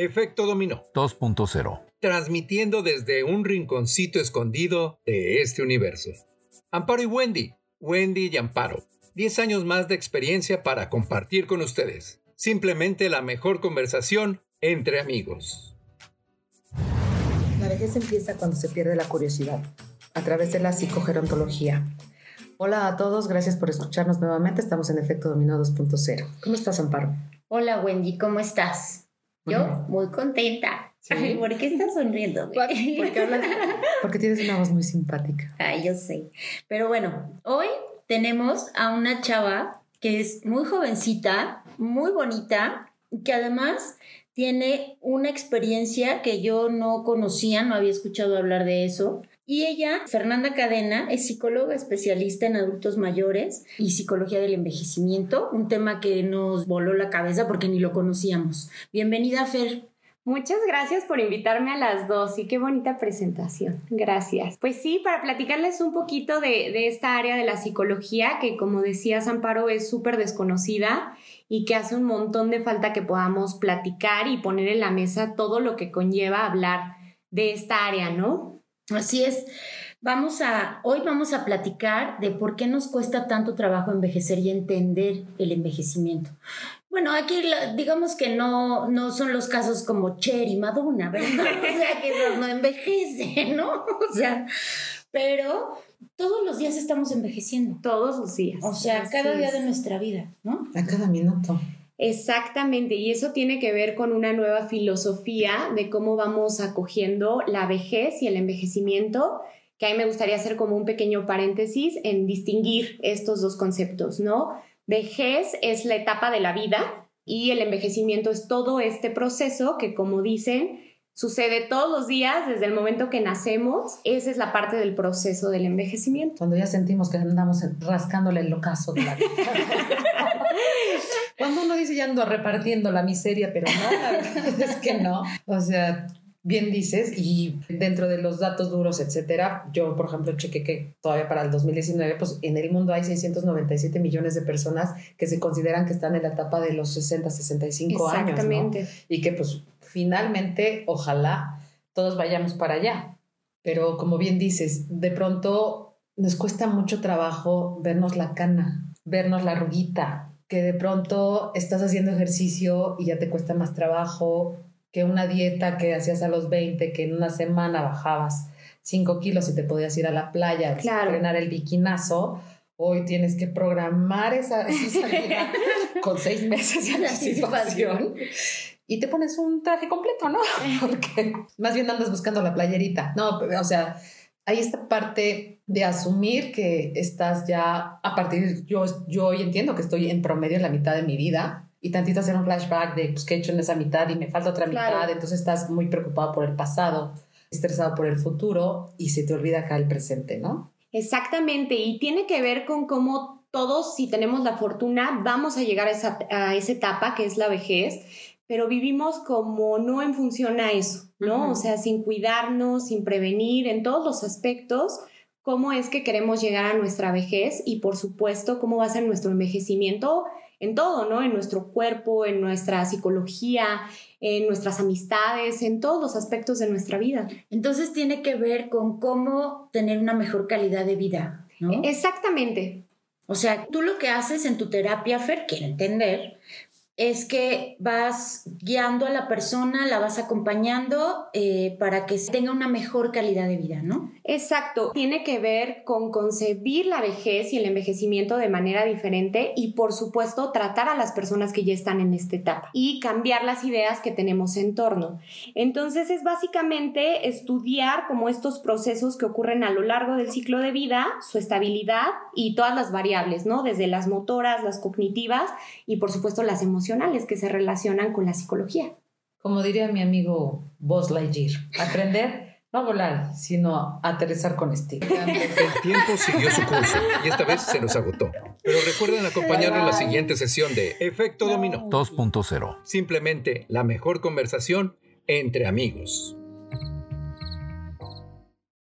Efecto Dominó 2.0. Transmitiendo desde un rinconcito escondido de este universo. Amparo y Wendy. Wendy y Amparo. 10 años más de experiencia para compartir con ustedes. Simplemente la mejor conversación entre amigos. La vejez empieza cuando se pierde la curiosidad, a través de la psicogerontología. Hola a todos, gracias por escucharnos nuevamente. Estamos en Efecto Dominó 2.0. ¿Cómo estás, Amparo? Hola, Wendy, ¿cómo estás? Yo muy contenta. Ay, ¿por qué estás sonriendo? Porque, hablas, porque tienes una voz muy simpática. Ay, yo sé. Pero bueno, hoy tenemos a una chava que es muy jovencita, muy bonita, que además tiene una experiencia que yo no conocía, no había escuchado hablar de eso. Y ella, Fernanda Cadena, es psicóloga especialista en adultos mayores y psicología del envejecimiento, un tema que nos voló la cabeza porque ni lo conocíamos. Bienvenida, Fer. Muchas gracias por invitarme a las dos y qué bonita presentación. Gracias. Pues sí, para platicarles un poquito de, esta área de la psicología que como decía Amparo es súper desconocida y que hace un montón de falta que podamos platicar y poner en la mesa todo lo que conlleva hablar de esta área, ¿no? Así es. Vamos a, hoy vamos a platicar de por qué nos cuesta tanto trabajo envejecer y entender el envejecimiento. Bueno, aquí digamos que no, no son los casos como Cher y Madonna, ¿verdad? O sea, que no, no envejece, ¿no? O sea, pero todos los días estamos envejeciendo. Todos los días. O sea, cada día de nuestra vida, ¿no? A cada minuto. Exactamente, y eso tiene que ver con una nueva filosofía de cómo vamos acogiendo la vejez y el envejecimiento, que a mí me gustaría hacer como un pequeño paréntesis en distinguir estos dos conceptos, ¿no? Vejez es la etapa de la vida y el envejecimiento es todo este proceso que, como dicen, sucede todos los días desde el momento que nacemos. Esa es la parte del proceso del envejecimiento. Cuando ya sentimos que andamos rascándole el ocaso de la vida. Cuando uno dice ya ando repartiendo la miseria, pero no, es que no. O sea, bien dices, y dentro de los datos duros, etcétera, yo, por ejemplo, chequé que todavía para el 2019, pues en el mundo hay 697 millones de personas que se consideran que están en la etapa de los 60, 65 años. Exactamente. Y que, pues, finalmente, ojalá todos vayamos para allá. Pero como bien dices, de pronto nos cuesta mucho trabajo vernos la cana, vernos la ruguita, que de pronto estás haciendo ejercicio y ya te cuesta más trabajo que una dieta que hacías a los 20, que en una semana bajabas 5 kilos y te podías ir a la playa, claro. frenar el biquinazo. Hoy tienes que programar esa, salida con seis meses de anticipación y te pones un traje completo, ¿no? Porque más bien andas buscando la playerita. No, o sea, hay esta parte de asumir que estás ya a partir, yo, yo hoy entiendo que estoy en promedio en la mitad de mi vida y tantito hacer un flashback de pues, qué he hecho en esa mitad y me falta otra mitad, entonces estás muy preocupado por el pasado, estresado por el futuro y se te olvida acá el presente, ¿no? Exactamente, y tiene que ver con cómo todos, si tenemos la fortuna, vamos a llegar a esa, a esa etapa que es la vejez, pero vivimos como no en función a eso, ¿no? O sea, sin cuidarnos, sin prevenir en todos los aspectos, cómo es que queremos llegar a nuestra vejez y por supuesto cómo va a ser nuestro envejecimiento en todo, ¿no? En nuestro cuerpo, en nuestra psicología, en nuestras amistades, en todos los aspectos de nuestra vida. Entonces tiene que ver con cómo tener una mejor calidad de vida, ¿no? Exactamente. O sea, tú lo que haces en tu terapia, Fer, quiero entender, es que vas guiando a la persona, la vas acompañando eh, para que tenga una mejor calidad de vida, ¿no? Exacto, tiene que ver con concebir la vejez y el envejecimiento de manera diferente y por supuesto tratar a las personas que ya están en esta etapa y cambiar las ideas que tenemos en torno. Entonces es básicamente estudiar como estos procesos que ocurren a lo largo del ciclo de vida, su estabilidad y todas las variables, ¿no? Desde las motoras, las cognitivas y por supuesto las emocionales que se relacionan con la psicología. Como diría mi amigo Buzz Lightyear, aprender no a volar, sino a aterrizar con estilo. El tiempo siguió su curso y esta vez se nos agotó. Pero recuerden acompañarnos en la siguiente sesión de Efecto Dominó 2.0. Simplemente la mejor conversación entre amigos.